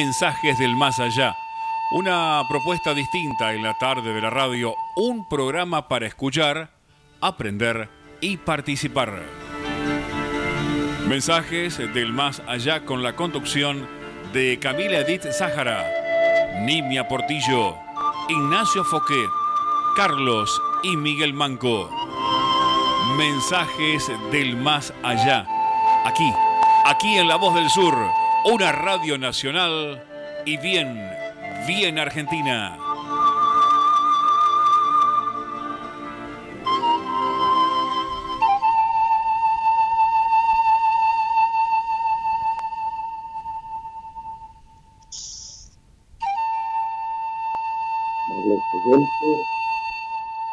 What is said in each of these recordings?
Mensajes del Más Allá. Una propuesta distinta en la tarde de la radio. Un programa para escuchar, aprender y participar. Mensajes del Más Allá con la conducción de Camila Edith Zájara, Nimia Portillo, Ignacio Foqué, Carlos y Miguel Manco. Mensajes del Más Allá. Aquí, aquí en La Voz del Sur una radio nacional y bien, bien argentina.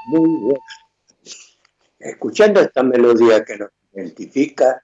Muy bueno. Escuchando esta melodía que nos identifica,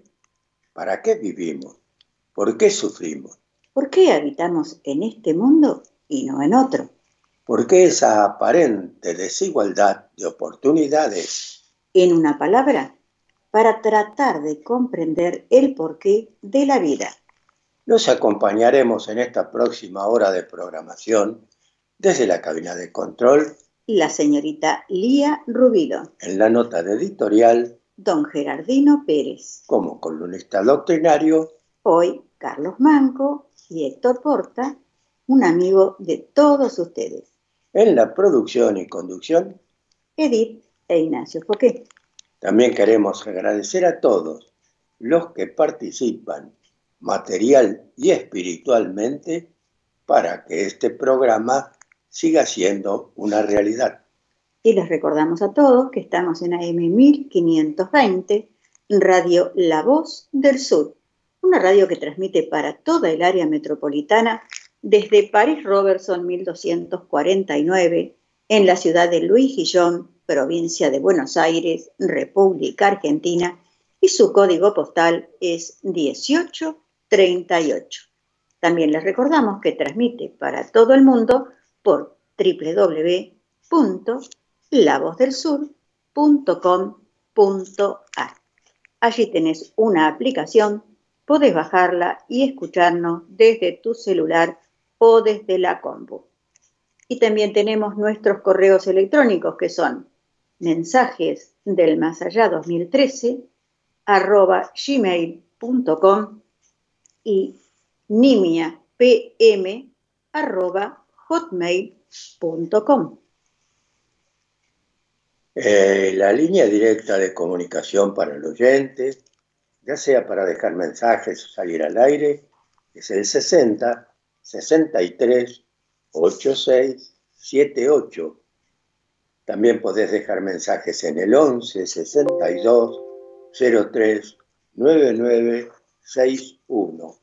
¿Para qué vivimos? ¿Por qué sufrimos? ¿Por qué habitamos en este mundo y no en otro? ¿Por qué esa aparente desigualdad de oportunidades? En una palabra, para tratar de comprender el porqué de la vida. Nos acompañaremos en esta próxima hora de programación desde la cabina de control. La señorita Lía Rubido. En la nota de editorial don Gerardino Pérez. Como columnista doctrinario, hoy Carlos Manco y Héctor Porta, un amigo de todos ustedes. En la producción y conducción, Edith e Ignacio Foqué. También queremos agradecer a todos los que participan material y espiritualmente para que este programa siga siendo una realidad. Y les recordamos a todos que estamos en AM 1520, Radio La Voz del Sur, una radio que transmite para toda el área metropolitana desde París Robertson 1249, en la ciudad de Luis Guillón, provincia de Buenos Aires, República Argentina, y su código postal es 1838. También les recordamos que transmite para todo el mundo por www lavozdelsur.com.ar. Allí tenés una aplicación, podés bajarla y escucharnos desde tu celular o desde la compu. Y también tenemos nuestros correos electrónicos que son mensajes del más allá 2013 arroba gmail.com y nimiapm arroba hotmail.com. Eh, la línea directa de comunicación para el oyente, ya sea para dejar mensajes o salir al aire, es el 60 63 86 78. También podés dejar mensajes en el 11 62 03 99 61.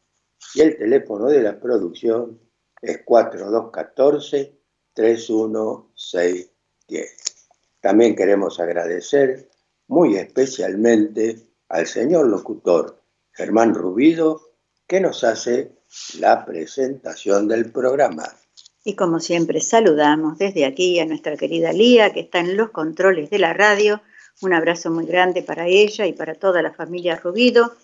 Y el teléfono de la producción es 4214 31610. También queremos agradecer muy especialmente al señor locutor Germán Rubido, que nos hace la presentación del programa. Y como siempre, saludamos desde aquí a nuestra querida Lía, que está en los controles de la radio. Un abrazo muy grande para ella y para toda la familia Rubido.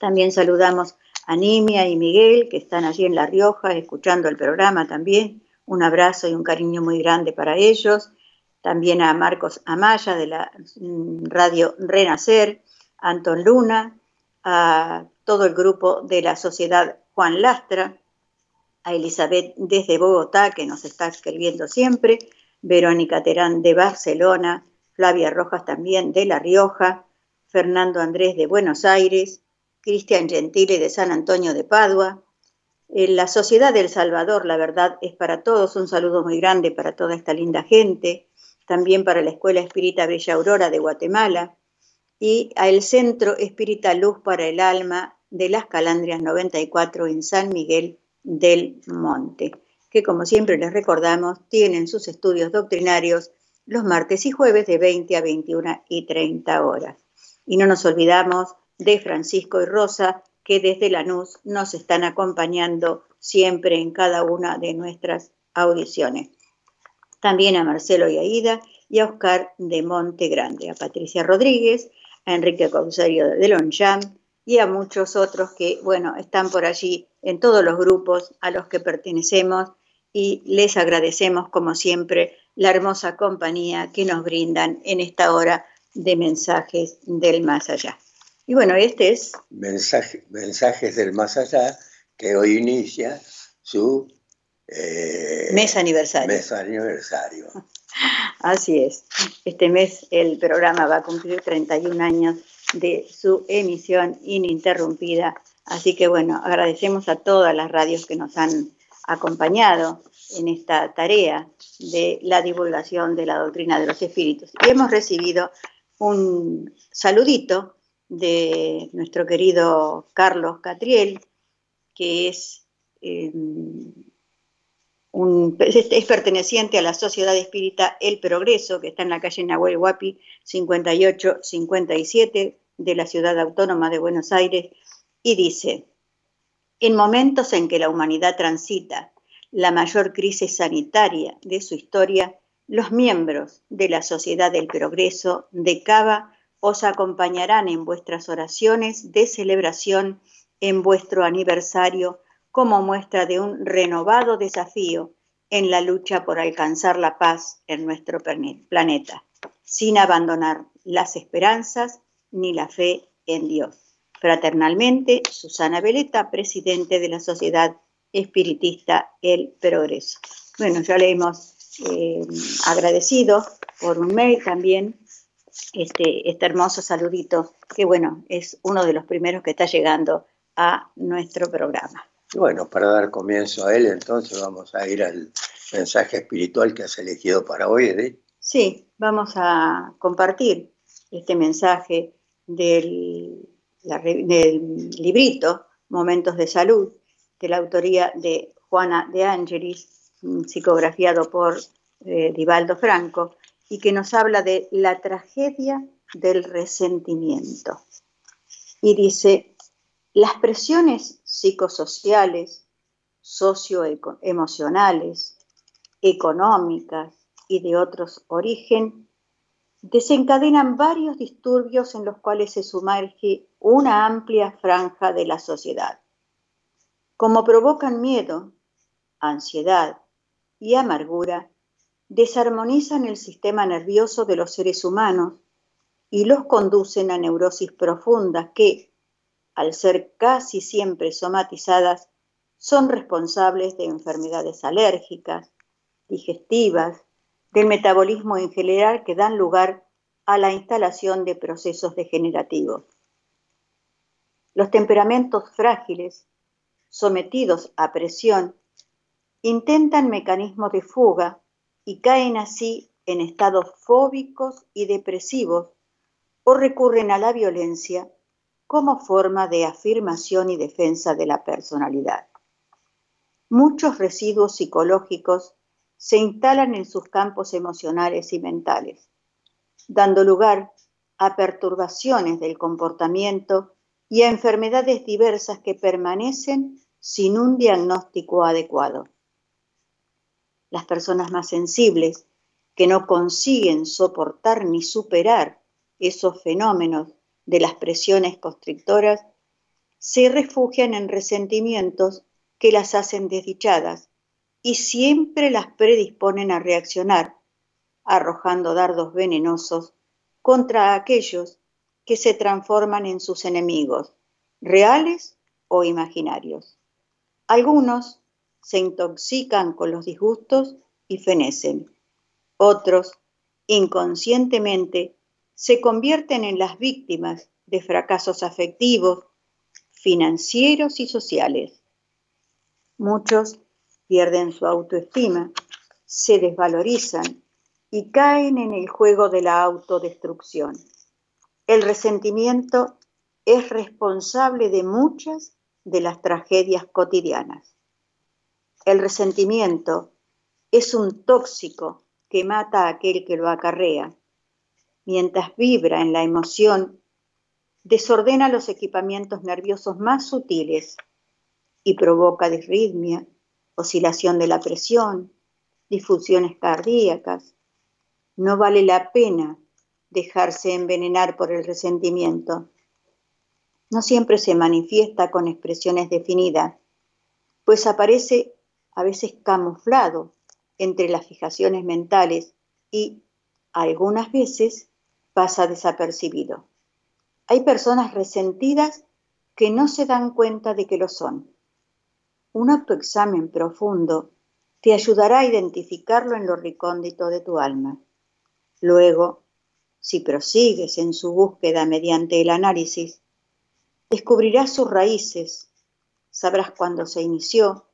También saludamos a Nimia y Miguel, que están allí en La Rioja escuchando el programa también. Un abrazo y un cariño muy grande para ellos también a Marcos Amaya de la mm, radio Renacer, a Anton Luna, a todo el grupo de la Sociedad Juan Lastra, a Elizabeth desde Bogotá, que nos está escribiendo siempre, Verónica Terán de Barcelona, Flavia Rojas también de La Rioja, Fernando Andrés de Buenos Aires, Cristian Gentile de San Antonio de Padua, la Sociedad del Salvador, la verdad, es para todos, un saludo muy grande para toda esta linda gente, también para la Escuela Espírita Bella Aurora de Guatemala y al Centro Espírita Luz para el Alma de las Calandrias 94 en San Miguel del Monte, que como siempre les recordamos, tienen sus estudios doctrinarios los martes y jueves de 20 a 21 y 30 horas. Y no nos olvidamos de Francisco y Rosa, que desde Lanús nos están acompañando siempre en cada una de nuestras audiciones. También a Marcelo y Aida y a Oscar de Monte Grande, a Patricia Rodríguez, a Enrique Causario de Lonjam y a muchos otros que, bueno, están por allí en todos los grupos a los que pertenecemos y les agradecemos, como siempre, la hermosa compañía que nos brindan en esta hora de mensajes del más allá. Y bueno, este es... mensajes del más allá, que hoy inicia su... Eh, mes aniversario. Mes aniversario. Así es. Este mes el programa va a cumplir 31 años de su emisión ininterrumpida. Así que bueno, agradecemos a todas las radios que nos han acompañado en esta tarea de la divulgación de la doctrina de los espíritus. Y hemos recibido un saludito de nuestro querido Carlos Catriel, que es eh, es, perteneciente a la Sociedad Espírita El Progreso, que está en la calle Nahuel Huapi 5857 de la Ciudad Autónoma de Buenos Aires, y dice, en momentos en que la humanidad transita la mayor crisis sanitaria de su historia, los miembros de la Sociedad del Progreso de Cava os acompañarán en vuestras oraciones de celebración en vuestro aniversario como muestra de un renovado desafío en la lucha por alcanzar la paz en nuestro planeta, sin abandonar las esperanzas ni la fe en Dios. Fraternalmente, Susana Veleta, presidente de la Sociedad Espiritista El Progreso. Bueno, ya le hemos eh, agradecido por un mail también este, este hermoso saludito, que bueno, es uno de los primeros que está llegando a nuestro programa. Bueno, para dar comienzo a él, entonces vamos a ir al mensaje espiritual que has elegido para hoy, Edith. Sí, vamos a compartir este mensaje del, del librito Momentos de Salud, de la autoría de Juana de Angelis, psicografiado por eh, Divaldo Franco, y que nos habla de la tragedia del resentimiento. Y dice, las presiones psicosociales, socioemocionales, económicas y de otros origen desencadenan varios disturbios en los cuales se sumerge una amplia franja de la sociedad. Como provocan miedo, ansiedad y amargura, desarmonizan el sistema nervioso de los seres humanos y los conducen a neurosis profundas que, al ser casi siempre somatizadas, son responsables de enfermedades alérgicas, digestivas, del metabolismo en general que dan lugar a la instalación de procesos degenerativos. Los temperamentos frágiles, sometidos a presión, intentan mecanismos de fuga y caen así en estados fóbicos y depresivos o recurren a la violencia como forma de afirmación y defensa de la personalidad. Muchos residuos psicológicos se instalan en sus campos emocionales y mentales, dando lugar a perturbaciones del comportamiento y a enfermedades diversas que permanecen sin un diagnóstico adecuado. Las personas más sensibles, que no consiguen soportar ni superar esos fenómenos de las presiones constrictoras, se refugian en resentimientos que las hacen desdichadas y siempre las predisponen a reaccionar, arrojando dardos venenosos contra aquellos que se transforman en sus enemigos, reales o imaginarios. Algunos se intoxican con los disgustos y fenecen. Otros, inconscientemente, se convierten en las víctimas de fracasos afectivos, financieros y sociales. Muchos pierden su autoestima, se desvalorizan y caen en el juego de la autodestrucción. El resentimiento es responsable de muchas de las tragedias cotidianas. El resentimiento es un tóxico que mata a aquel que lo acarrea. Mientras vibra en la emoción, desordena los equipamientos nerviosos más sutiles y provoca disritmia, oscilación de la presión, difusiones cardíacas. No vale la pena dejarse envenenar por el resentimiento. No siempre se manifiesta con expresiones definidas, pues aparece a veces camuflado entre las fijaciones mentales y algunas veces pasa desapercibido. Hay personas resentidas que no se dan cuenta de que lo son. Un autoexamen profundo te ayudará a identificarlo en lo recóndito de tu alma. Luego, si prosigues en su búsqueda mediante el análisis, descubrirás sus raíces, sabrás cuándo se inició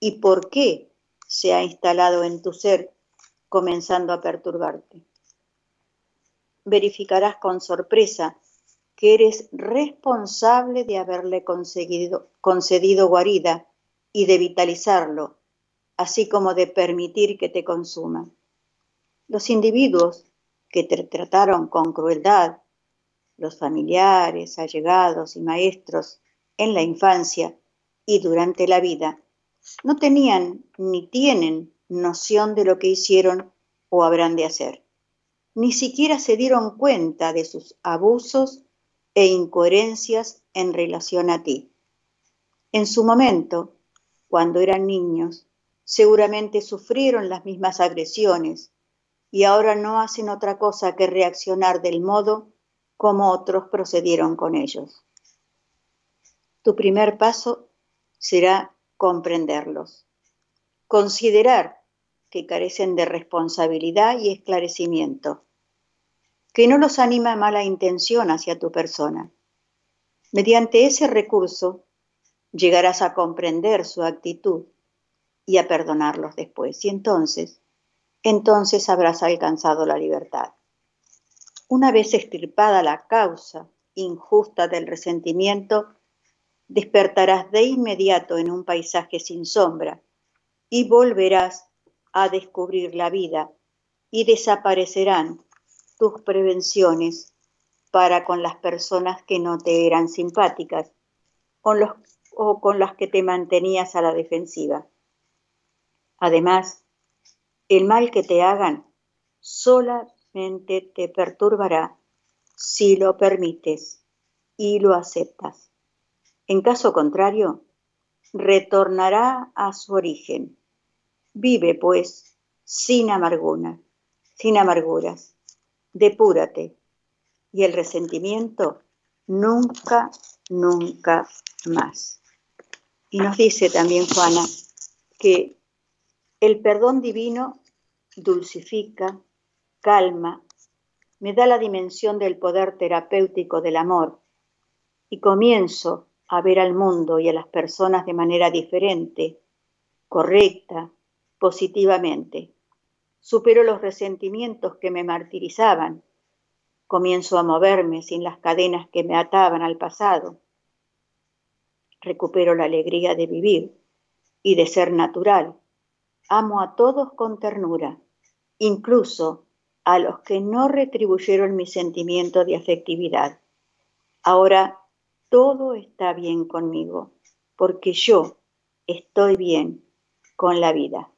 y por qué se ha instalado en tu ser, comenzando a perturbarte. Verificarás con sorpresa que eres responsable de haberle concedido guarida y de vitalizarlo, así como de permitir que te consuma. Los individuos que te trataron con crueldad, los familiares, allegados y maestros en la infancia y durante la vida, no tenían ni tienen noción de lo que hicieron o habrán de hacer. Ni siquiera se dieron cuenta de sus abusos e incoherencias en relación a ti. En su momento, cuando eran niños, seguramente sufrieron las mismas agresiones y ahora no hacen otra cosa que reaccionar del modo como otros procedieron con ellos. Tu primer paso será comprenderlos, considerar que carecen de responsabilidad y esclarecimiento, que no los anima mala intención hacia tu persona. Mediante ese recurso llegarás a comprender su actitud y a perdonarlos después. Y entonces, entonces habrás alcanzado la libertad. Una vez extirpada la causa injusta del resentimiento, despertarás de inmediato en un paisaje sin sombra y volverás a descubrir la vida y desaparecerán tus prevenciones para con las personas que no te eran simpáticas o con las que te mantenías a la defensiva. Además, el mal que te hagan solamente te perturbará si lo permites y lo aceptas. En caso contrario, retornará a su origen. Vive, pues, sin amargura, sin amarguras. Depúrate. Y el resentimiento nunca, nunca más. Y nos dice también Juana que el perdón divino dulcifica, calma, me da la dimensión del poder terapéutico del amor y comienzo a ver al mundo y a las personas de manera diferente, correcta, positivamente. Supero los resentimientos que me martirizaban. Comienzo a moverme sin las cadenas que me ataban al pasado. Recupero la alegría de vivir y de ser natural. Amo a todos con ternura, incluso a los que no retribuyeron mi sentimiento de afectividad. Ahora todo está bien conmigo, porque yo estoy bien con la vida.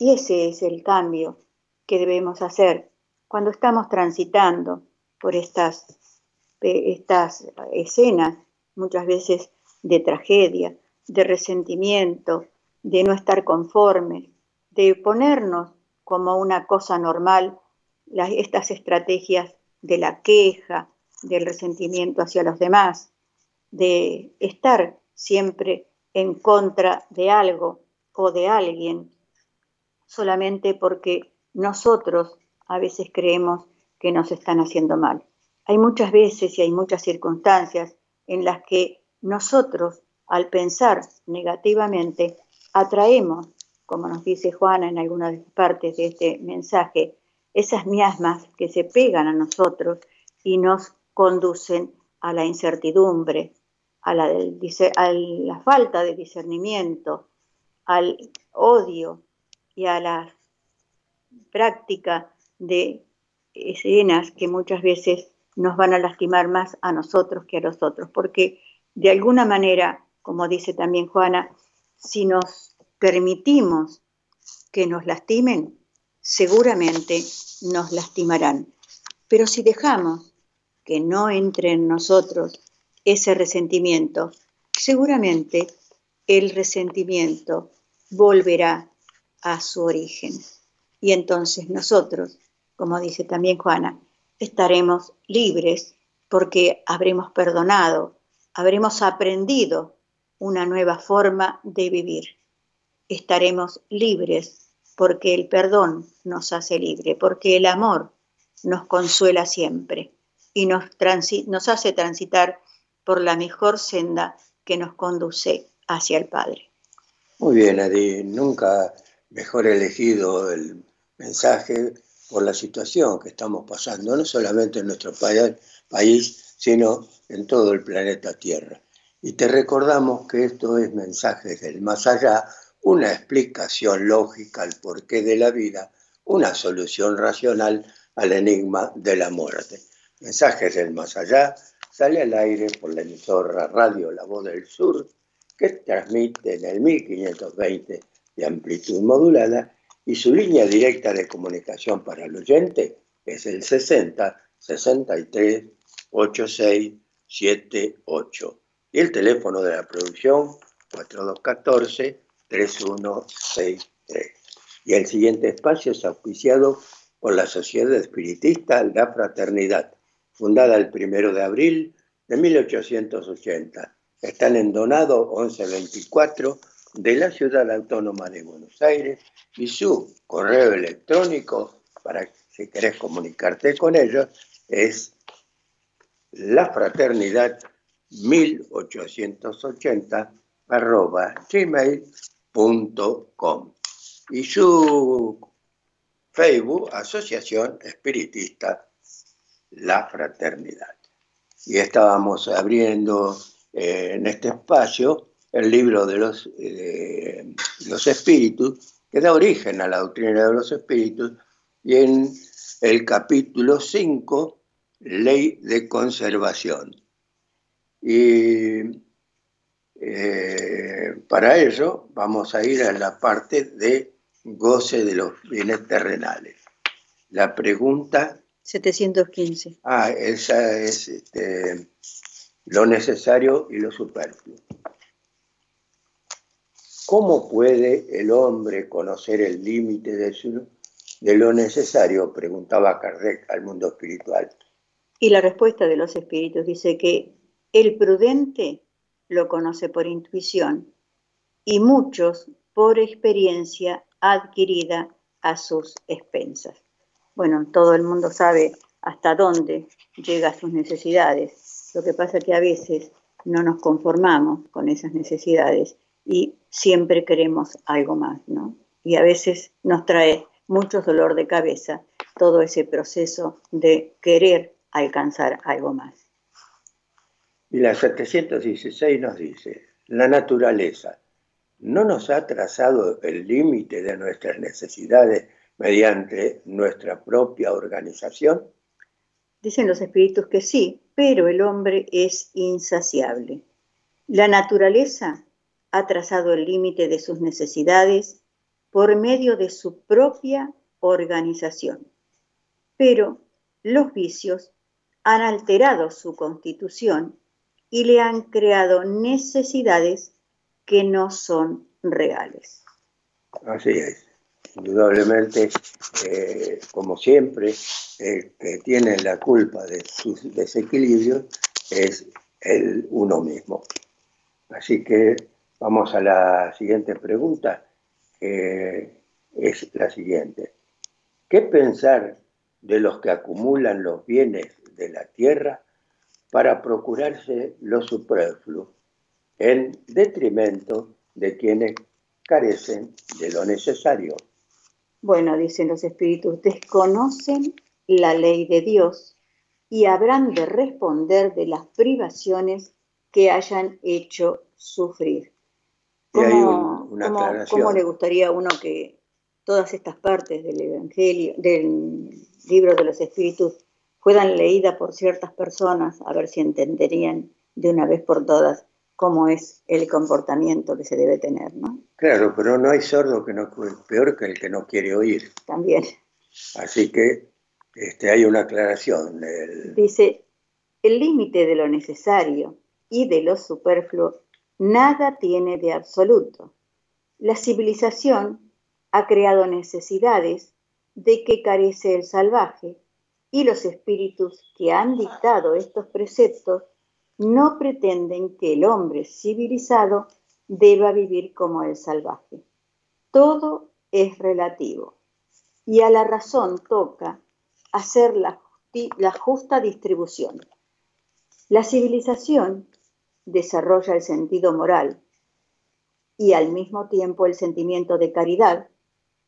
Y ese es el cambio que debemos hacer cuando estamos transitando por estas, estas escenas, muchas veces de tragedia, de resentimiento, de no estar conformes, de ponernos como una cosa normal estas estrategias de la queja, del resentimiento hacia los demás, de estar siempre en contra de algo o de alguien, solamente porque nosotros a veces creemos que nos están haciendo mal. Hay muchas veces y hay muchas circunstancias en las que nosotros, al pensar negativamente, atraemos, como nos dice Juana en algunas partes de este mensaje, esas miasmas que se pegan a nosotros y nos conducen a la incertidumbre, a la, falta de discernimiento, al odio y a la práctica de escenas que muchas veces nos van a lastimar más a nosotros que a los otros, porque de alguna manera, como dice también Juana, si nos permitimos que nos lastimen, seguramente nos lastimarán. Pero si dejamos que no entre en nosotros ese resentimiento, seguramente el resentimiento volverá a su origen. Y entonces nosotros, como dice también Juana, estaremos libres porque habremos perdonado, habremos aprendido una nueva forma de vivir. Estaremos libres porque el perdón nos hace libre, porque el amor nos consuela siempre y nos, hace transitar por la mejor senda que nos conduce hacia el Padre. Muy bien, Adi, nunca mejor elegido el mensaje por la situación que estamos pasando, no solamente en nuestro país, sino en todo el planeta Tierra. Y te recordamos que esto es Mensajes del Más Allá, una explicación lógica al porqué de la vida, una solución racional al enigma de la muerte. Mensajes del Más Allá sale al aire por la emisora Radio La Voz del Sur, que transmite en el 1520 de amplitud modulada y su línea directa de comunicación para el oyente es el 60 63 86 78 y el teléfono de la producción 4214 3163. Y el siguiente espacio es auspiciado por la Sociedad Espiritista La Fraternidad, fundada el 1 de abril de 1880. Están en Donado 1124 de la Ciudad Autónoma de Buenos Aires y su correo electrónico para si querés comunicarte con ellos es la fraternidad 1880 arroba gmail.com y su Facebook Asociación Espiritista La Fraternidad. Y estábamos abriendo eh, en este espacio el libro de los, eh, los espíritus, que da origen a la doctrina de los espíritus, y en el capítulo 5, ley de conservación. Y eh, para ello vamos a ir a la parte de goce de los bienes terrenales. La pregunta... 715. Ah, esa es este, lo necesario y lo superfluo. ¿Cómo puede el hombre conocer el límite de, de lo necesario? Preguntaba Kardec al mundo espiritual. Y la respuesta de los espíritus dice que el prudente lo conoce por intuición y muchos por experiencia adquirida a sus expensas. Bueno, todo el mundo sabe hasta dónde llega sus necesidades. Lo que pasa es que a veces no nos conformamos con esas necesidades y siempre queremos algo más, ¿no? Y a veces nos trae mucho dolor de cabeza todo ese proceso de querer alcanzar algo más. Y la 716 nos dice, la naturaleza no nos ha trazado el límite de nuestras necesidades mediante nuestra propia organización. Dicen los espíritus que sí, pero el hombre es insaciable. La naturaleza ha trazado el límite de sus necesidades por medio de su propia organización. Pero los vicios han alterado su constitución y le han creado necesidades que no son reales. Así es. Indudablemente, eh, como siempre, el que tiene la culpa de sus desequilibrios es el uno mismo. Así que Vamos a la siguiente pregunta, que es la siguiente. ¿Qué pensar de los que acumulan los bienes de la tierra para procurarse lo superfluo, en detrimento de quienes carecen de lo necesario? Bueno, dicen los espíritus, desconocen la ley de Dios y habrán de responder de las privaciones que hayan hecho sufrir. Y hay un, una ¿Cómo, aclaración. ¿Cómo le gustaría a uno que todas estas partes del Evangelio, del libro de los Espíritus, fueran leídas por ciertas personas, a ver si entenderían de una vez por todas cómo es el comportamiento que se debe tener, ¿no? Claro, pero no hay sordo que no peor que el que no quiere oír. También. Así que este, hay una aclaración. del- Dice, el límite de lo necesario y de lo superfluo nada tiene de absoluto. La civilización ha creado necesidades de que carece el salvaje y los espíritus que han dictado estos preceptos no pretenden que el hombre civilizado deba vivir como el salvaje. Todo es relativo y a la razón toca hacer la, la justa distribución. La civilización desarrolla el sentido moral y al mismo tiempo el sentimiento de caridad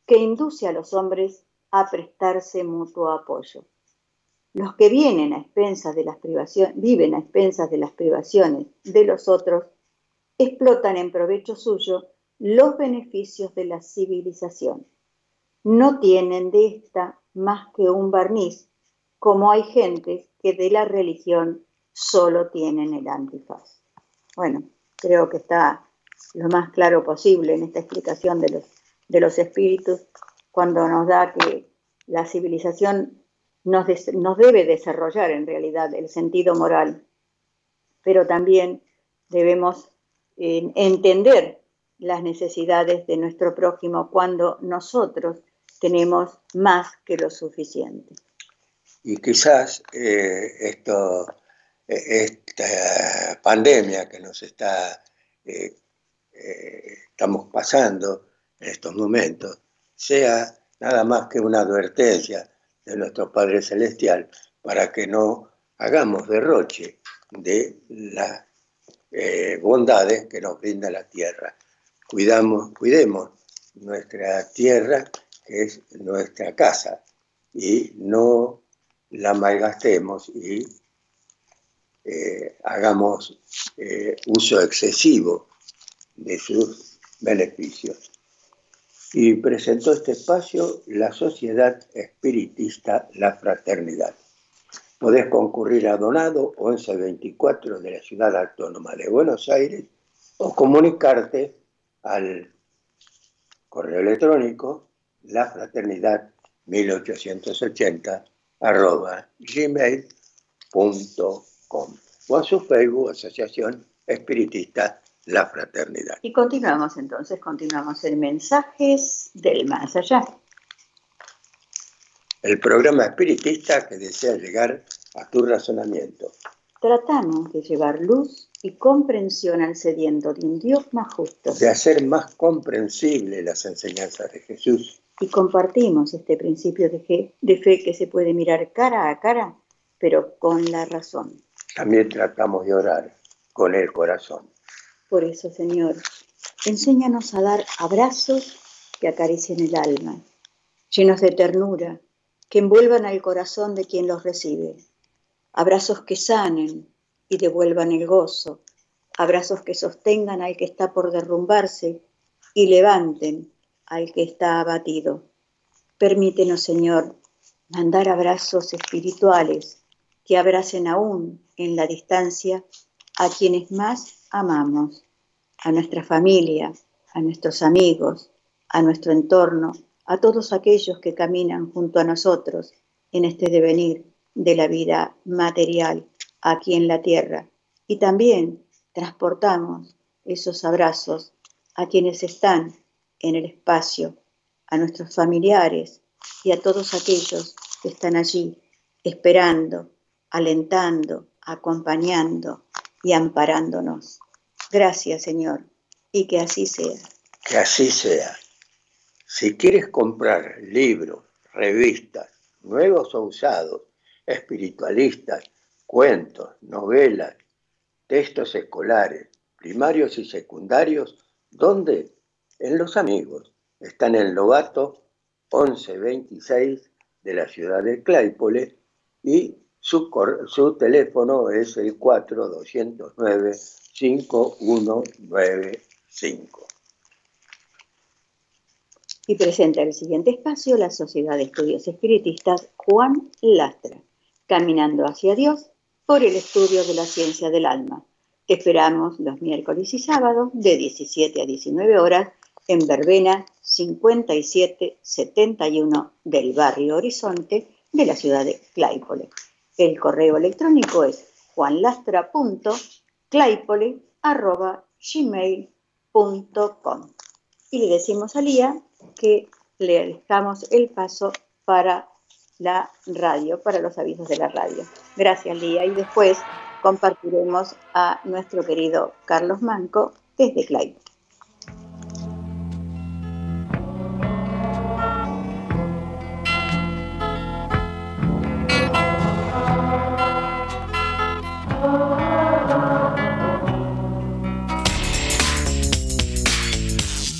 que induce a los hombres a prestarse mutuo apoyo. Los que vienen a expensas de las privaciones, viven a expensas de las privaciones de los otros, explotan en provecho suyo los beneficios de la civilización. No tienen de esta más que un barniz, como hay gentes que de la religión solo tienen el antifaz. Bueno, creo que está lo más claro posible en esta explicación de los, de los espíritus, cuando nos da que la civilización nos, nos debe desarrollar en realidad el sentido moral, pero también debemos entender las necesidades de nuestro prójimo cuando nosotros tenemos más que lo suficiente. Y quizás eh, esto, esta pandemia que nos está, eh, eh, estamos pasando en estos momentos sea nada más que una advertencia de nuestro Padre Celestial para que no hagamos derroche de las eh, bondades que nos brinda la tierra. Cuidamos, cuidemos nuestra tierra, que es nuestra casa, y no la malgastemos y eh, hagamos eh, uso excesivo de sus beneficios. Y presentó este espacio la Sociedad Espiritista La Fraternidad. Podés concurrir a Donado 1124 de la Ciudad Autónoma de Buenos Aires o comunicarte al correo electrónico lafraternidad 1880 arroba gmail.com o a su Facebook Asociación Espiritista La Fraternidad. Y continuamos entonces, continuamos en Mensajes del Más Allá. El programa espiritista que desea llegar a tu razonamiento. Tratamos de llevar luz y comprensión al sediento de un Dios más justo de hacer más comprensible las enseñanzas de Jesús y compartimos este principio de fe, de fe que se puede mirar cara a cara, pero con la razón. También tratamos de orar con el corazón. Por eso, Señor, enséñanos a dar abrazos que acaricien el alma, llenos de ternura, que envuelvan al corazón de quien los recibe. Abrazos que sanen y devuelvan el gozo. Abrazos que sostengan al que está por derrumbarse y levanten al que está abatido. Permítenos, Señor, mandar abrazos espirituales que abracen aún en la distancia a quienes más amamos, a nuestra familia, a nuestros amigos, a nuestro entorno, a todos aquellos que caminan junto a nosotros en este devenir de la vida material aquí en la tierra. Y también transportamos esos abrazos a quienes están en el espacio, a nuestros familiares y a todos aquellos que están allí esperando, alentando, acompañando y amparándonos. Gracias, Señor, y que así sea. Que así sea. Si quieres comprar libros, revistas, nuevos o usados, espiritualistas, cuentos, novelas, textos escolares, primarios y secundarios, ¿dónde? En Los Amigos. Están en Lobato 1126 de la ciudad de Claypole y su, teléfono es el 4209-5195. Y presenta el siguiente espacio la Sociedad de Estudios Espiritistas Juan Lastra, Caminando hacia Dios por el estudio de la ciencia del alma. Te esperamos los miércoles y sábados de 17 a 19 horas en Verbena 5771 del barrio Horizonte de la ciudad de Claypole. El correo electrónico es juanlastra.claypole.gmail.com Y le decimos a Lía que le dejamos el paso para la radio, para los avisos de la radio. Gracias, Lía. Y después compartiremos a nuestro querido Carlos Manco desde Claypole.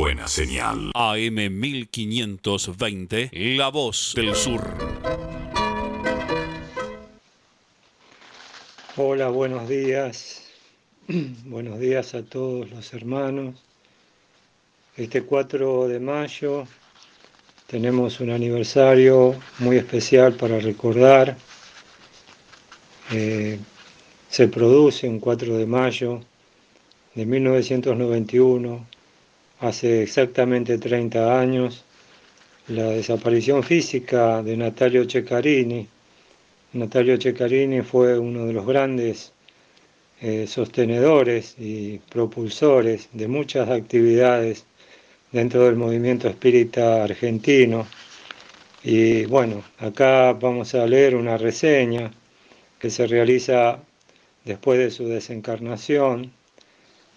Buena señal. AM 1520, La Voz del Sur. Hola, buenos días. buenos días a todos los hermanos. Este 4 de mayo tenemos un aniversario muy especial para recordar. Eh, se produce un 4 de mayo de 1991 hace exactamente 30 años la desaparición física de Natalio Ceccarini. Natalio Ceccarini fue uno de los grandes eh, sostenedores y propulsores de muchas actividades dentro del movimiento espírita argentino. Y bueno, acá vamos a leer una reseña que se realiza después de su desencarnación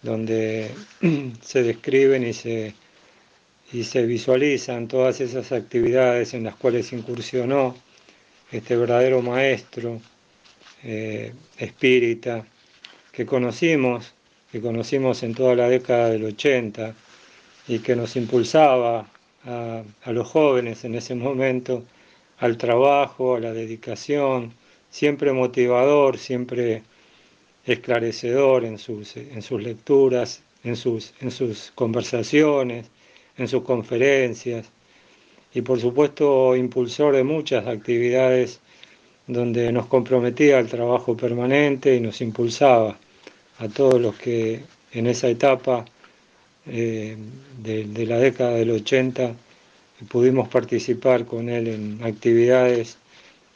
donde se describen y se, y se visualizan todas esas actividades en las cuales incursionó este verdadero maestro eh, espírita que conocimos, que conocimos en toda la década del 80 y que nos impulsaba a, a los jóvenes en ese momento al trabajo, a la dedicación, siempre motivador, siempre esclarecedor en sus, en sus lecturas, en sus, en sus conversaciones, en sus conferencias. Y por supuesto impulsor de muchas actividades donde nos comprometía al trabajo permanente y nos impulsaba a todos los que en esa etapa eh, de, la década del 80 pudimos participar con él en actividades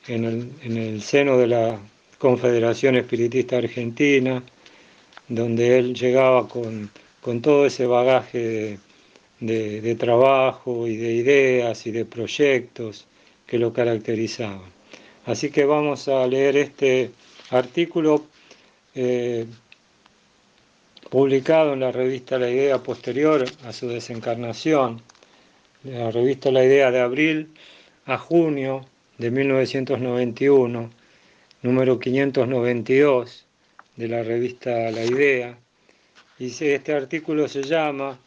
en el, en el seno de la Confederación Espiritista Argentina, donde él llegaba con, todo ese bagaje de, trabajo y de ideas y de proyectos que lo caracterizaban. Así que vamos a leer este artículo eh, publicado en la revista La Idea posterior a su desencarnación, la revista La Idea de abril a junio de 1991 número 592 de la revista La Idea. Y este artículo se llama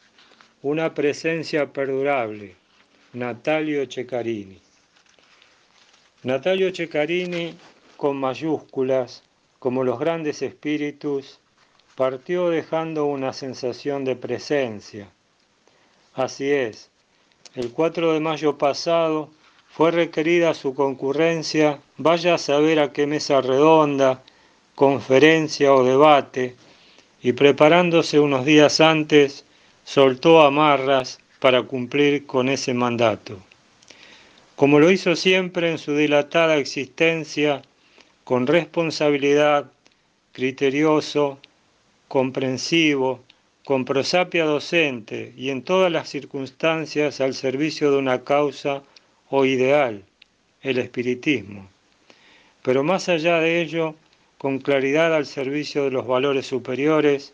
Una presencia perdurable, Natalio Ceccarini. Natalio Ceccarini, con mayúsculas, como los grandes espíritus, partió dejando una sensación de presencia. Así es, el 4 de mayo pasado fue requerida su concurrencia, vaya a saber a qué mesa redonda, conferencia o debate, y preparándose unos días antes, soltó amarras para cumplir con ese mandato. Como lo hizo siempre en su dilatada existencia, con responsabilidad, criterioso, comprensivo, con prosapia docente y en todas las circunstancias al servicio de una causa o ideal, el espiritismo, pero más allá de ello, con claridad al servicio de los valores superiores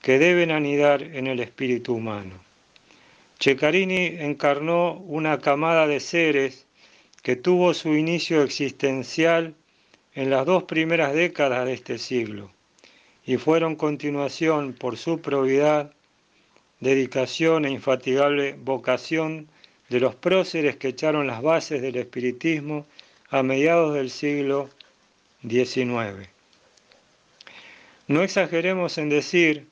que deben anidar en el espíritu humano. Ceccarini encarnó una camada de seres que tuvo su inicio existencial en las dos primeras décadas de este siglo y fueron continuación por su probidad, dedicación e infatigable vocación de los próceres que echaron las bases del espiritismo a mediados del siglo XIX. No exageremos en decir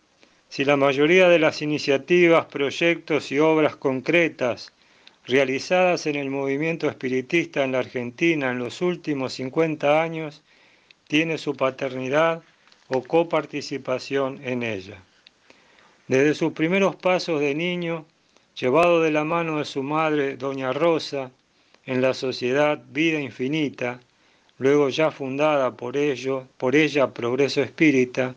si la mayoría de las iniciativas, proyectos y obras concretas realizadas en el movimiento espiritista en la Argentina en los últimos 50 años tiene su paternidad o coparticipación en ella. Desde sus primeros pasos de niño, llevado de la mano de su madre, doña Rosa, en la sociedad Vida Infinita, luego ya fundada por, ello, por ella Progreso Espírita,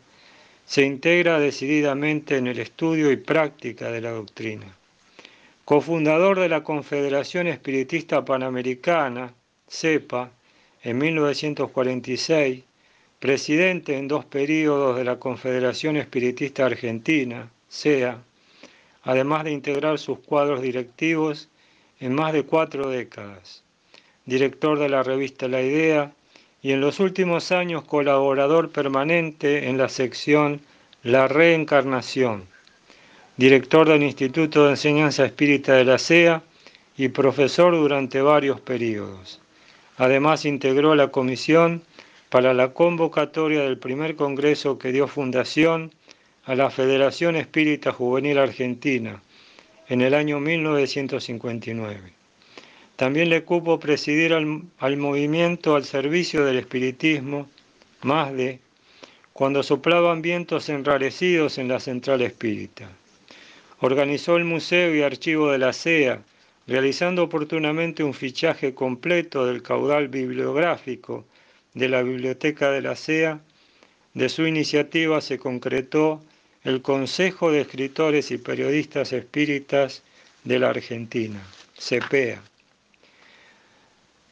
se integra decididamente en el estudio y práctica de la doctrina. Cofundador de la Confederación Espiritista Panamericana, CEPA, en 1946, presidente en dos períodos de la Confederación Espiritista Argentina, SEA, además de integrar sus cuadros directivos en más de cuatro décadas, director de la revista La Idea y en los últimos años colaborador permanente en la sección La Reencarnación, director del Instituto de Enseñanza Espírita de la SEA y profesor durante varios períodos. Además integró la comisión para la convocatoria del primer congreso que dio fundación a la Federación Espírita Juvenil Argentina en el año 1959. También le cupo presidir al, movimiento al servicio del espiritismo, más de, cuando soplaban vientos enrarecidos en la central espírita. Organizó el Museo y Archivo de la CEA, realizando oportunamente un fichaje completo del caudal bibliográfico de la Biblioteca de la SEA, de su iniciativa se concretó el Consejo de Escritores y Periodistas Espíritas de la Argentina, CEPEA.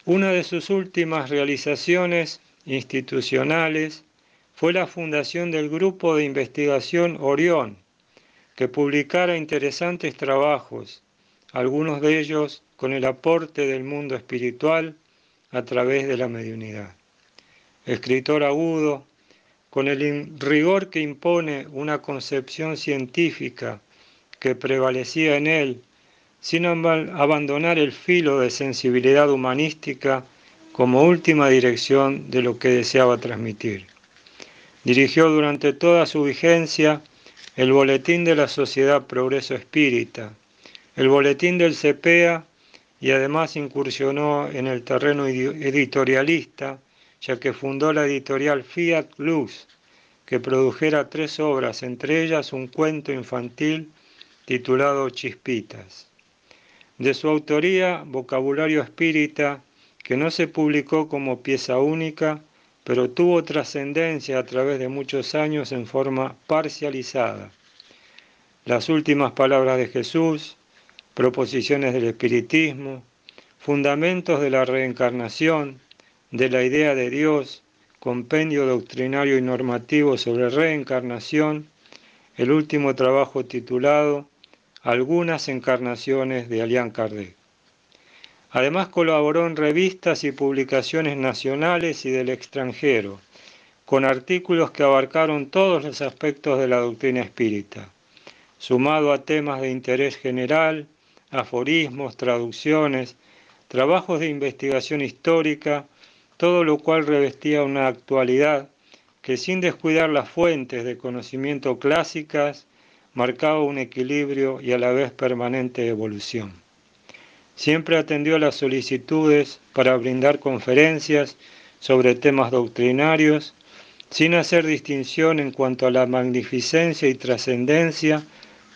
Una de sus últimas realizaciones institucionales fue la fundación del Grupo de Investigación Orión, que publicara interesantes trabajos, algunos de ellos con el aporte del mundo espiritual a través de la mediunidad escritor agudo, con el rigor que impone una concepción científica que prevalecía en él, sin abandonar el filo de sensibilidad humanística como última dirección de lo que deseaba transmitir. Dirigió durante toda su vigencia el Boletín de la Sociedad Progreso Espírita, el Boletín del CEPEA y además incursionó en el terreno editorialista ya que fundó la editorial Fiat Luz, que produjera tres obras, entre ellas un cuento infantil titulado Chispitas. De su autoría, Vocabulario Espírita, que no se publicó como pieza única, pero tuvo trascendencia a través de muchos años en forma parcializada. Las últimas palabras de Jesús, proposiciones del espiritismo, fundamentos de la reencarnación, de la idea de Dios, compendio doctrinario y normativo sobre reencarnación, el último trabajo titulado Algunas encarnaciones de Alian Kardec. Además colaboró en revistas y publicaciones nacionales y del extranjero, con artículos que abarcaron todos los aspectos de la doctrina espírita, sumado a temas de interés general, aforismos, traducciones, trabajos de investigación histórica, todo lo cual revestía una actualidad que sin descuidar las fuentes de conocimiento clásicas, marcaba un equilibrio y a la vez permanente evolución. Siempre atendió las solicitudes para brindar conferencias sobre temas doctrinarios, sin hacer distinción en cuanto a la magnificencia y trascendencia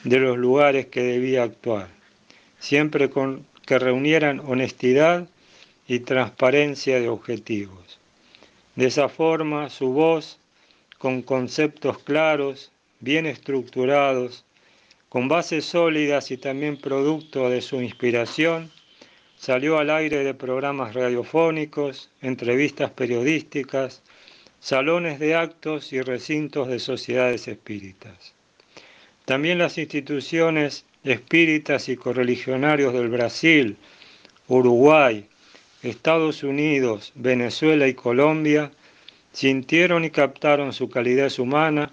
de los lugares que debía actuar, siempre con que reunieran honestidad y transparencia de objetivos. De esa forma, su voz, con conceptos claros, bien estructurados, con bases sólidas y también producto de su inspiración, salió al aire de programas radiofónicos, entrevistas periodísticas, salones de actos y recintos de sociedades espíritas. También las instituciones espíritas y correligionarios del Brasil, Uruguay, Estados Unidos, Venezuela y Colombia sintieron y captaron su calidez humana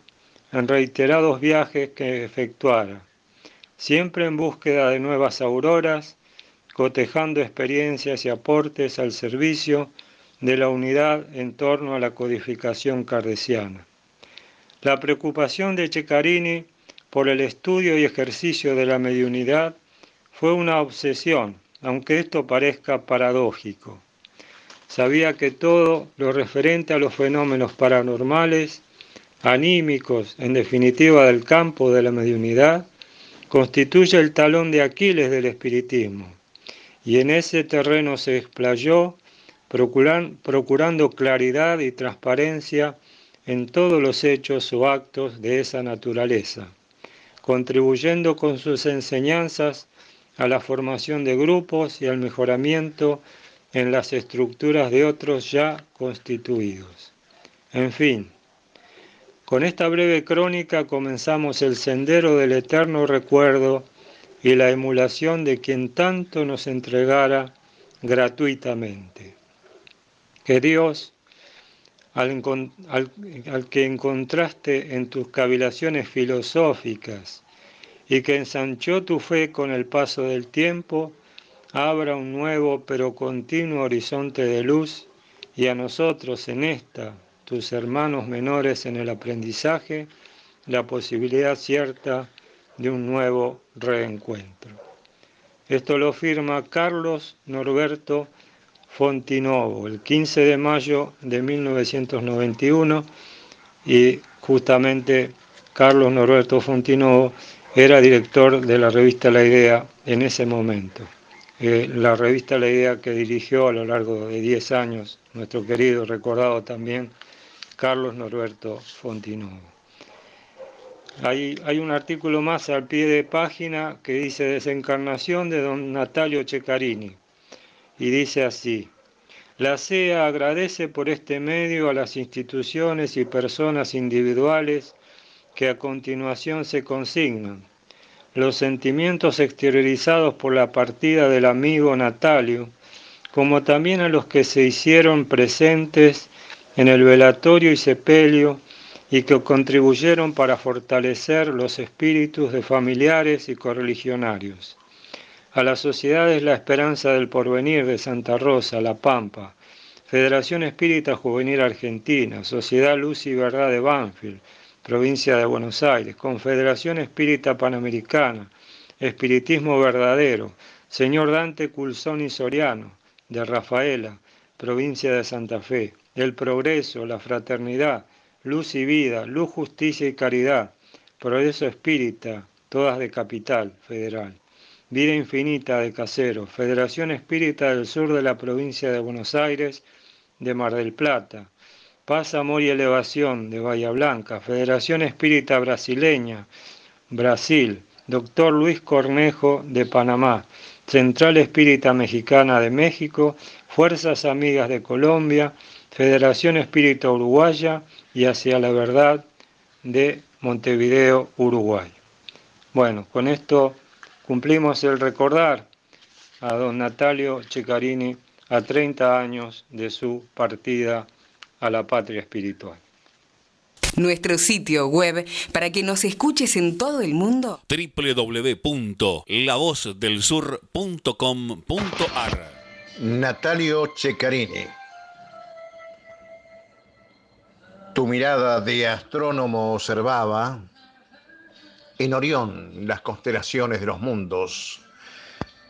en reiterados viajes que efectuara, siempre en búsqueda de nuevas auroras, cotejando experiencias y aportes al servicio de la unidad en torno a la codificación cardesiana. La preocupación de Ceccarini por el estudio y ejercicio de la mediunidad fue una obsesión, aunque esto parezca paradójico. Sabía que todo lo referente a los fenómenos paranormales, anímicos, en definitiva del campo de la mediunidad, constituye el talón de Aquiles del espiritismo, y en ese terreno se explayó procurando claridad y transparencia en todos los hechos o actos de esa naturaleza, contribuyendo con sus enseñanzas a la formación de grupos y al mejoramiento en las estructuras de otros ya constituidos. En fin, con esta breve crónica comenzamos el sendero del eterno recuerdo y la emulación de quien tanto nos entregara gratuitamente. Que Dios, al, que encontraste en tus cavilaciones filosóficas y que ensanchó tu fe con el paso del tiempo, abra un nuevo pero continuo horizonte de luz y a nosotros en esta, tus hermanos menores en el aprendizaje, la posibilidad cierta de un nuevo reencuentro. Esto lo firma Carlos Norberto Fontinovo el 15 de mayo de 1991 y justamente Carlos Norberto Fontinovo era director de la revista La Idea en ese momento. Eh, la revista La Idea que dirigió a lo largo de 10 años nuestro querido, recordado también, Carlos Norberto Fontinovo. Hay, hay, un artículo más al pie de página que dice Desencarnación de don Natalio Ceccarini. Y dice así, la CEA agradece por este medio a las instituciones y personas individuales que a continuación se consignan. Los sentimientos exteriorizados por la partida del amigo Natalio, como también a los que se hicieron presentes en el velatorio y sepelio y que contribuyeron para fortalecer los espíritus de familiares y correligionarios. A las sociedades La Esperanza del Porvenir de Santa Rosa, La Pampa, Federación Espírita Juvenil Argentina, Sociedad Luz y Verdad de Banfield, provincia de Buenos Aires, Confederación Espírita Panamericana, Espiritismo Verdadero, Señor Dante Culzón y Soriano, de Rafaela, provincia de Santa Fe, El Progreso, la Fraternidad, Luz y Vida, Luz, Justicia y Caridad, Progreso Espírita, todas de Capital Federal. Vida Infinita de Casero, Federación Espírita del Sur de la provincia de Buenos Aires, de Mar del Plata, Paz, Amor y Elevación de Bahía Blanca, Federación Espírita Brasileña, Brasil, Doctor Luis Cornejo de Panamá, Central Espírita Mexicana de México, Fuerzas Amigas de Colombia, Federación Espírita Uruguaya y Hacia la Verdad de Montevideo, Uruguay. Bueno, con esto cumplimos el recordar a don Natalio Ceccarini a 30 años de su partida a la patria espiritual. Nuestro sitio web para que nos escuches en todo el mundo www.lavozdelsur.com.ar Natalio Ceccarini Tu mirada de astrónomo observaba en Orión las constelaciones de los mundos.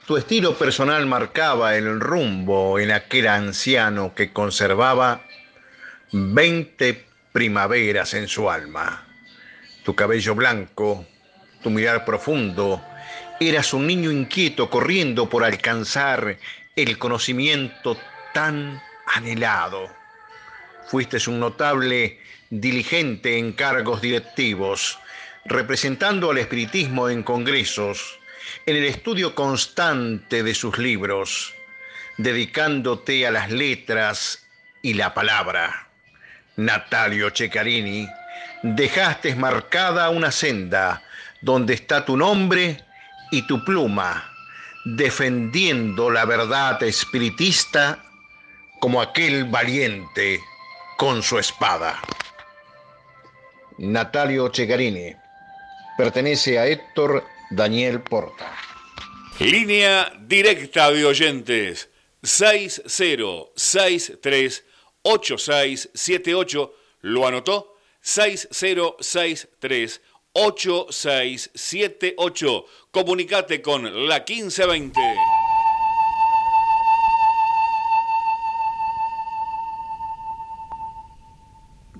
Tu estilo personal marcaba el rumbo en aquel anciano que conservaba 20 primaveras en su alma. Tu cabello blanco, tu mirar profundo, eras un niño inquieto corriendo por alcanzar el conocimiento tan anhelado Fuiste un notable diligente en cargos directivos, representando al espiritismo en congresos, en el estudio constante de sus libros, dedicándote a las letras y la palabra. Natalio Ceccarini, dejaste marcada una senda donde está tu nombre y tu pluma, defendiendo la verdad espiritista como aquel valiente con su espada. Natalio Chegarini pertenece a Héctor Daniel Porta. Línea directa de oyentes 60638678. ¿Lo anotó? 60638678. Comunicate con la 1520.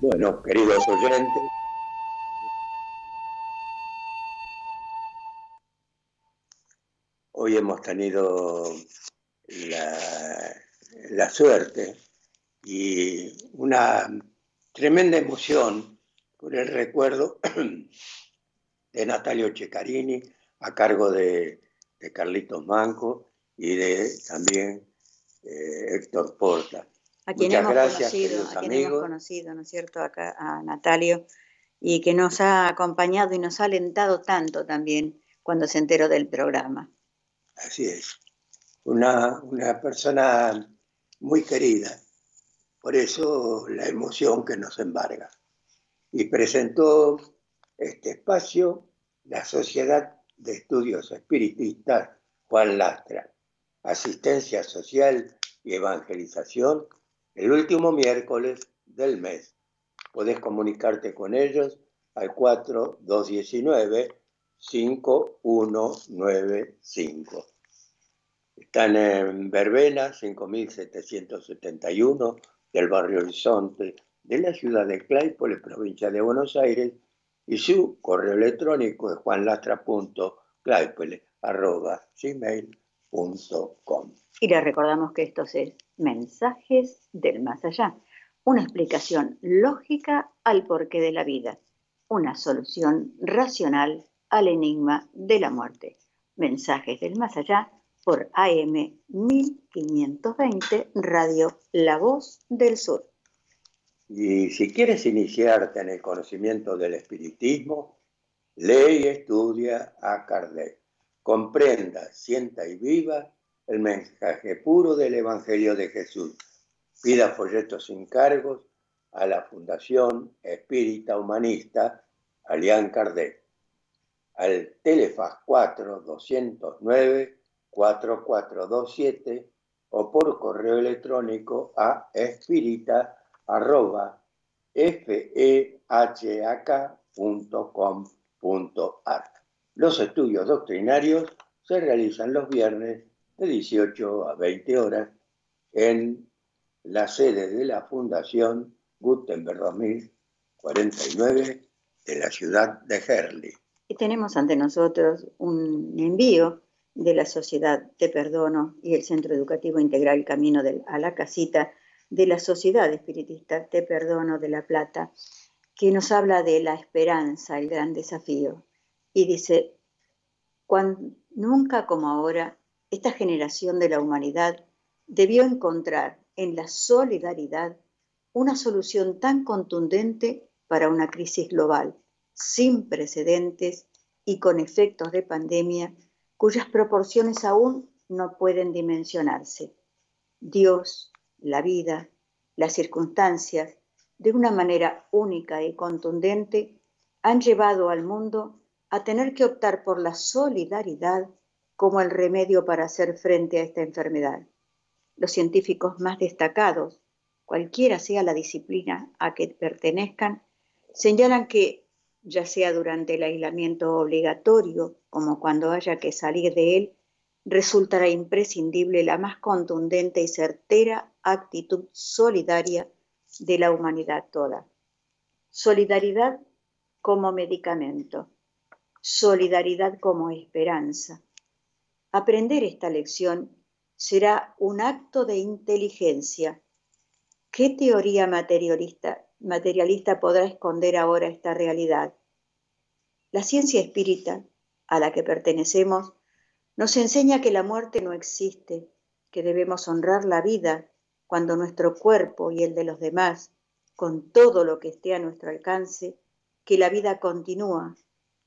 Bueno, queridos oyentes, hoy hemos tenido la, suerte y una tremenda emoción por el recuerdo de Natalio Ceccarini a cargo de, Carlitos Manco y de también eh, Héctor Porta. A quien hemos conocido, a quien hemos conocido, ¿no es cierto?, acá a Natalio, y que nos ha acompañado y nos ha alentado tanto también cuando se enteró del programa. Así es. Una, una persona muy querida. Por eso la emoción que nos embarga. Y presentó este espacio la Sociedad de Estudios Espiritistas Juan Lastra, Asistencia Social y Evangelización, el último miércoles del mes. Podés comunicarte con ellos al 4219 5195. Están en Verbena, 5771, del barrio Horizonte, de la ciudad de Claypole, provincia de Buenos Aires, y su correo electrónico es juanlastra.claypole.gmail.com. Y le recordamos que esto es Mensajes del Más Allá, una explicación lógica al porqué de la vida, una solución racional al enigma de la muerte. Mensajes del Más Allá por AM 1520 Radio La Voz del Sur. Y si quieres iniciarte en el conocimiento del espiritismo, lee y estudia a Kardec. Comprenda, sienta y viva el mensaje puro del Evangelio de Jesús. Pida folletos sin cargos a la Fundación Espírita Humanista Alián Kardec al Telefaz 4 209 4427 o por correo electrónico a espírita Los estudios doctrinarios se realizan los viernes de 18 a 20 horas en la sede de la Fundación Gutenberg 2049 de la ciudad de Herli. Y tenemos ante nosotros un envío de la Sociedad Te Perdono y el Centro Educativo Integral Camino a la Casita de la Sociedad Espiritista Te Perdono de La Plata, que nos habla de la esperanza, el gran desafío. Y dice, nunca como ahora, esta generación de la humanidad debió encontrar en la solidaridad una solución tan contundente para una crisis global, sin precedentes y con efectos de pandemia cuyas proporciones aún no pueden dimensionarse. Dios, la vida, las circunstancias, de una manera única y contundente, han llevado al mundo a tener que optar por la solidaridad como el remedio para hacer frente a esta enfermedad. Los científicos más destacados, cualquiera sea la disciplina a que pertenezcan, señalan que ya sea durante el aislamiento obligatorio como cuando haya que salir de él, resultará imprescindible la más contundente y certera actitud solidaria de la humanidad toda. Solidaridad como medicamento, solidaridad como esperanza. Aprender esta lección será un acto de inteligencia. ¿Qué teoría materialista materialista podrá esconder ahora esta realidad. La ciencia espírita, a la que pertenecemos, nos enseña que la muerte no existe, que debemos honrar la vida cuando nuestro cuerpo y el de los demás, con todo lo que esté a nuestro alcance, que la vida continúa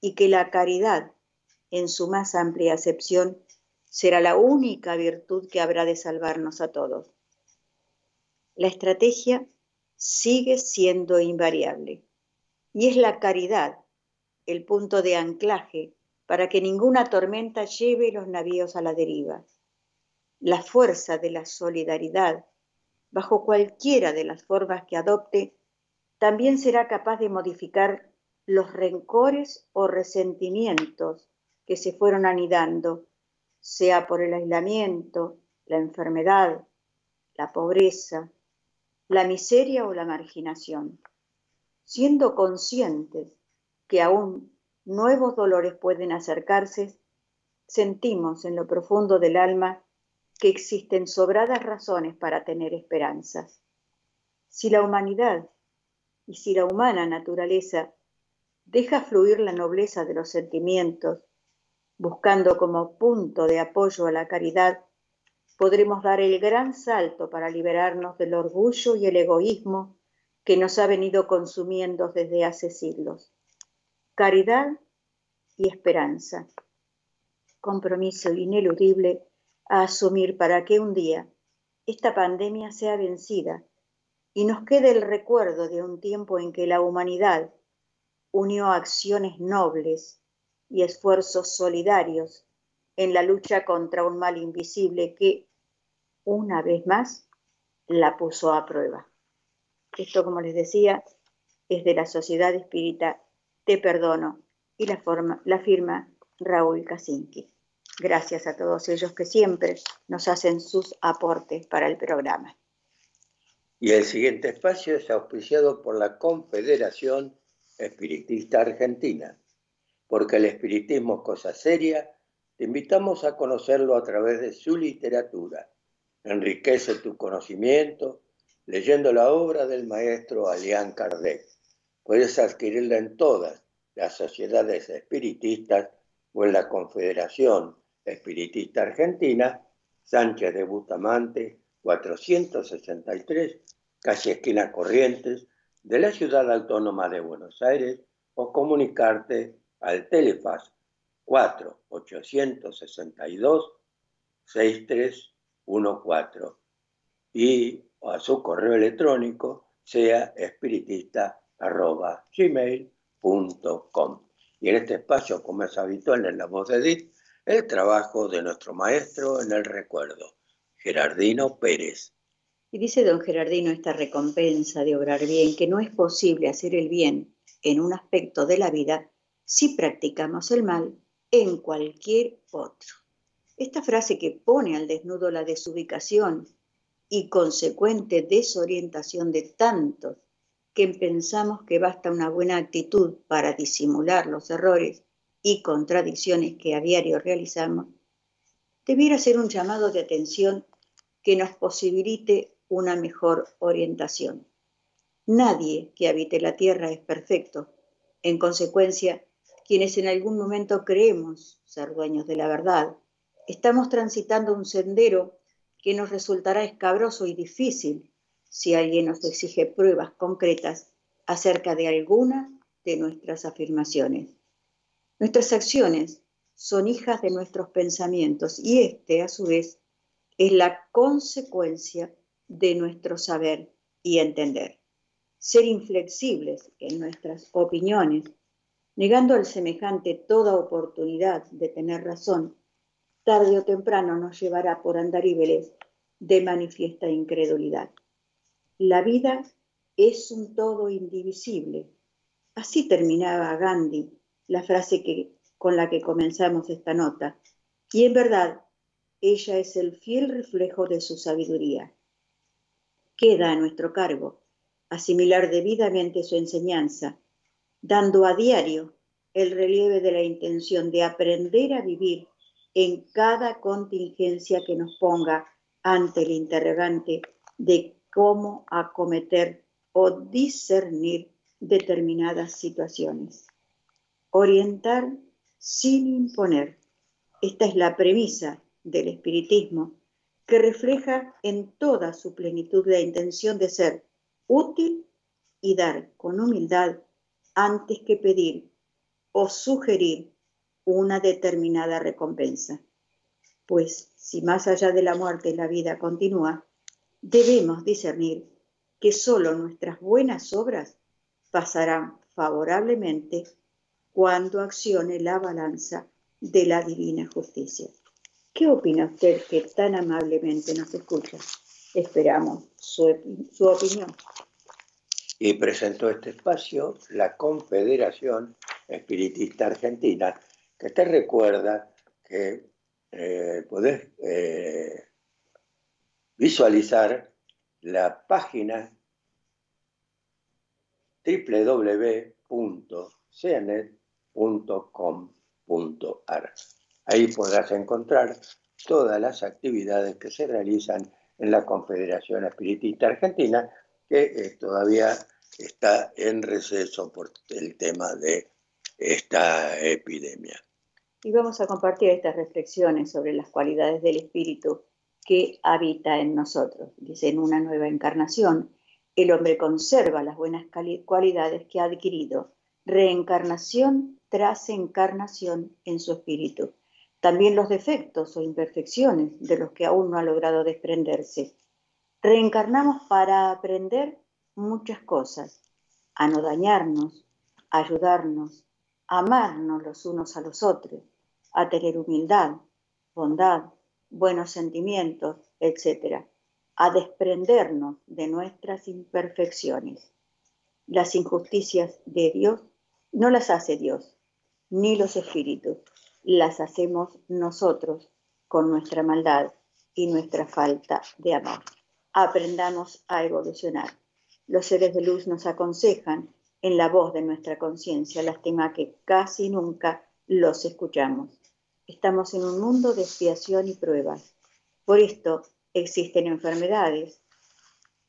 y que la caridad, en su más amplia acepción, será la única virtud que habrá de salvarnos a todos. La estrategia sigue siendo invariable y es la caridad el punto de anclaje para que ninguna tormenta lleve los navíos a la deriva. La fuerza de la solidaridad, bajo cualquiera de las formas que adopte, también será capaz de modificar los rencores o resentimientos que se fueron anidando, sea por el aislamiento, la enfermedad, la pobreza, la miseria o la marginación, siendo conscientes que aún nuevos dolores pueden acercarse, sentimos en lo profundo del alma que existen sobradas razones para tener esperanzas. Si la humanidad y si la humana naturaleza deja fluir la nobleza de los sentimientos, buscando como punto de apoyo a la caridad, podremos dar el gran salto para liberarnos del orgullo y el egoísmo que nos ha venido consumiendo desde hace siglos. Caridad y esperanza. Compromiso ineludible a asumir para que un día esta pandemia sea vencida y nos quede el recuerdo de un tiempo en que la humanidad unió acciones nobles y esfuerzos solidarios en la lucha contra un mal invisible que, una vez más, la puso a prueba. Esto, como les decía, es de la Sociedad Espírita Te Perdono y la, firma Raúl Kaczynski. Gracias a todos ellos que siempre nos hacen sus aportes para el programa. Y el siguiente espacio es auspiciado por la Confederación Espiritista Argentina porque el espiritismo es cosa seria, te invitamos a conocerlo a través de su literatura. Enriquece tu conocimiento leyendo la obra del maestro Alián Kardec. Puedes adquirirla en todas las sociedades espiritistas o en la Confederación Espiritista Argentina, Sánchez de Bustamante, 463, casi esquina Corrientes, de la Ciudad Autónoma de Buenos Aires, o comunicarte al Telefaz 4-862-6314 y a su correo electrónico sea espiritista.gmail.com. Y en este espacio, como es habitual en la voz de Edith, el trabajo de nuestro maestro en el recuerdo, Gerardino Pérez. Y dice don Gerardino esta recompensa de obrar bien, que no es posible hacer el bien en un aspecto de la vida si practicamos el mal en cualquier otro. Esta frase que pone al desnudo la desubicación y consecuente desorientación de tantos que pensamos que basta una buena actitud para disimular los errores y contradicciones que a diario realizamos, debiera ser un llamado de atención que nos posibilite una mejor orientación. Nadie que habite la tierra es perfecto. En consecuencia, quienes en algún momento creemos ser dueños de la verdad, estamos transitando un sendero que nos resultará escabroso y difícil si alguien nos exige pruebas concretas acerca de alguna de nuestras afirmaciones. Nuestras acciones son hijas de nuestros pensamientos y este, a su vez, es la consecuencia de nuestro saber y entender. Ser inflexibles en nuestras opiniones negando al semejante toda oportunidad de tener razón, tarde o temprano nos llevará por andaríbeles de manifiesta incredulidad. La vida es un todo indivisible. Así terminaba Gandhi la frase que, con la que comenzamos esta nota. Y en verdad, ella es el fiel reflejo de su sabiduría. Queda a nuestro cargo asimilar debidamente su enseñanza dando a diario el relieve de la intención de aprender a vivir en cada contingencia que nos ponga ante el interrogante de cómo acometer o discernir determinadas situaciones. Orientar sin imponer. Esta es la premisa del espiritismo que refleja en toda su plenitud la intención de ser útil y dar con humildad antes que pedir, o sugerir una determinada recompensa. Pues si más allá de la muerte la vida continúa, debemos discernir que solo nuestras buenas obras pasarán favorablemente cuando accione la balanza de la divina justicia. ¿Qué opina usted que tan amablemente nos escucha? Esperamos su, su opinión. Y presentó este espacio la Confederación Espiritista Argentina, que te recuerda que eh, podés eh, visualizar la página www.cnet.com.ar. Ahí podrás encontrar todas las actividades que se realizan en la Confederación Espiritista Argentina, que eh, todavía está en receso por el tema de esta epidemia. Y vamos a compartir estas reflexiones sobre las cualidades del espíritu que habita en nosotros. Dice, en una nueva encarnación, el hombre conserva las buenas cualidades que ha adquirido, reencarnación tras encarnación en su espíritu. También los defectos o imperfecciones de los que aún no ha logrado desprenderse. Reencarnamos para aprender muchas cosas, a no dañarnos, a ayudarnos, amarnos los unos a los otros, a tener humildad, bondad, buenos sentimientos, etc., a desprendernos de nuestras imperfecciones. Las injusticias de Dios no las hace Dios, ni los espíritus, las hacemos nosotros con nuestra maldad y nuestra falta de amor. Aprendamos a evolucionar. Los seres de luz nos aconsejan en la voz de nuestra conciencia, lástima que casi nunca los escuchamos. Estamos en un mundo de expiación y pruebas. Por esto existen enfermedades.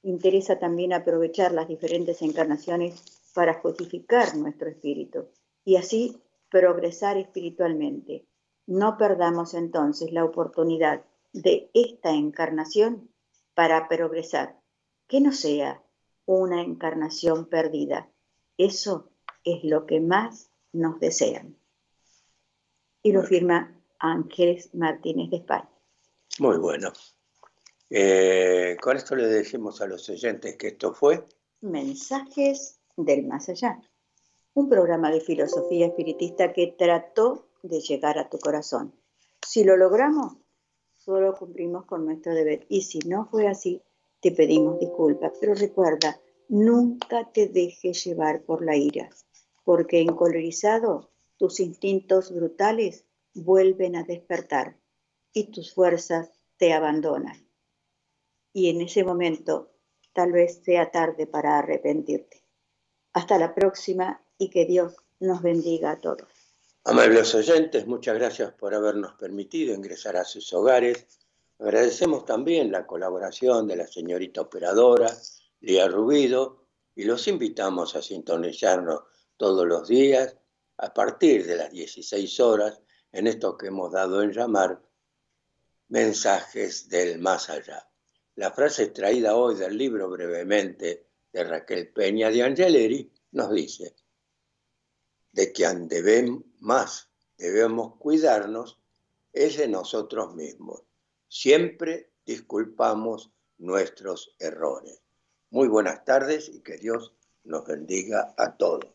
Interesa también aprovechar las diferentes encarnaciones para justificar nuestro espíritu y así progresar espiritualmente. No perdamos entonces la oportunidad de esta encarnación para progresar, que no sea una encarnación perdida. Eso es lo que más nos desean. Y lo firma Ángeles Martínez de España. Muy bueno. Eh, con esto le decimos a los oyentes que esto fue Mensajes del Más Allá, un programa de filosofía espiritista que trató de llegar a tu corazón. Si lo logramos, solo cumplimos con nuestro deber. Y si no fue así, te pedimos disculpas. Pero recuerda, Nunca te dejes llevar por la ira, porque encolerizado tus instintos brutales vuelven a despertar y tus fuerzas te abandonan. Y en ese momento tal vez sea tarde para arrepentirte. Hasta la próxima y que Dios nos bendiga a todos. Amables oyentes, muchas gracias por habernos permitido ingresar a sus hogares. Agradecemos también la colaboración de la señorita operadora, Lía Rubido y los invitamos a sintonizarnos todos los días a partir de las 16 horas en esto que hemos dado en llamar mensajes del más allá. La frase extraída hoy del libro brevemente de Raquel Peña de Angeleri nos dice, de quien más debemos cuidarnos es de nosotros mismos. Siempre disculpamos nuestros errores. Muy buenas tardes y que Dios nos bendiga a todos.